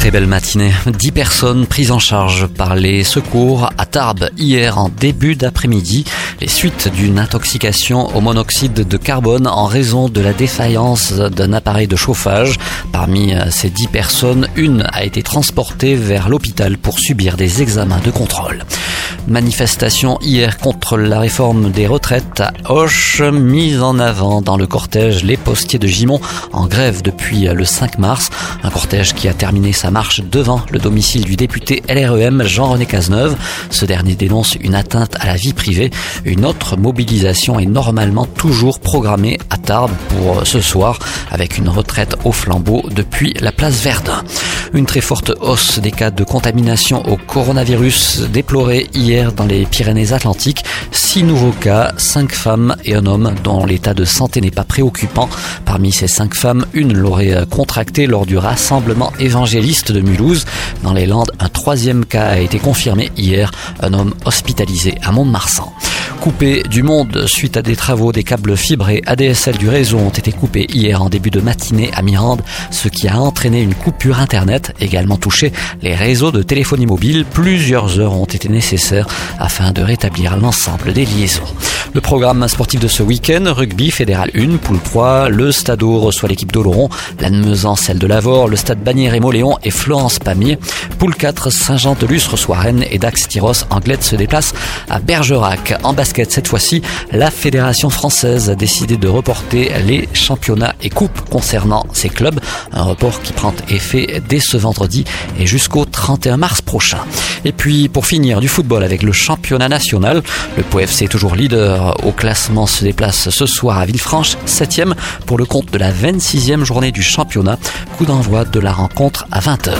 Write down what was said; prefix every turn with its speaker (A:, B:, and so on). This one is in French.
A: Très belle matinée. Dix personnes prises en charge par les secours à Tarbes hier en début d'après-midi. Les suites d'une intoxication au monoxyde de carbone en raison de la défaillance d'un appareil de chauffage. Parmi ces dix personnes, une a été transportée vers l'hôpital pour subir des examens de contrôle. Manifestation hier contre la réforme des retraites à Hoche, mise en avant dans le cortège les postiers de Gimont en grève depuis le 5 mars. Un cortège qui a terminé sa marche devant le domicile du député LREM Jean-René Cazeneuve. Ce dernier dénonce une atteinte à la vie privée. Une autre mobilisation est normalement toujours programmée à Tarbes pour ce soir avec une retraite au flambeau depuis la place Verdun. Une très forte hausse des cas de contamination au coronavirus déplorée hier dans les Pyrénées-Atlantiques. Six nouveaux cas, cinq femmes et un homme dont l'état de santé n'est pas préoccupant. Parmi ces cinq femmes, une l'aurait contracté lors du rassemblement évangéliste de Mulhouse. Dans les Landes, un troisième cas a été confirmé hier, un homme hospitalisé à Mont-de-Marsan. Coupé du monde suite à des travaux, des câbles fibrés ADSL du réseau ont été coupés hier en début de matinée à Mirande, ce qui a entraîné une coupure Internet, également touché les réseaux de téléphonie mobile. Plusieurs heures ont été nécessaires afin de rétablir l'ensemble des liaisons. Le programme sportif de ce week-end, rugby fédéral 1, poule 3, le Stade reçoit l'équipe d'Oloron, l'Annemezan celle de Lavore, le Stade Bagnères et Moléon et Florence Pamiers. Poule 4, Saint-Jean-de-Luz reçoit Rennes et Dax Tyros Anglette se déplace à Bergerac. En basket cette fois-ci, la Fédération française a décidé de reporter les championnats et coupes concernant ces clubs, un report qui prend effet dès ce vendredi et jusqu'au 31 mars prochain. Et puis pour finir du football avec le championnat national, le POFC toujours leader au classement se déplace ce soir à Villefranche, 7e pour le compte de la 26e journée du championnat. Coup d'envoi de la rencontre à 20h.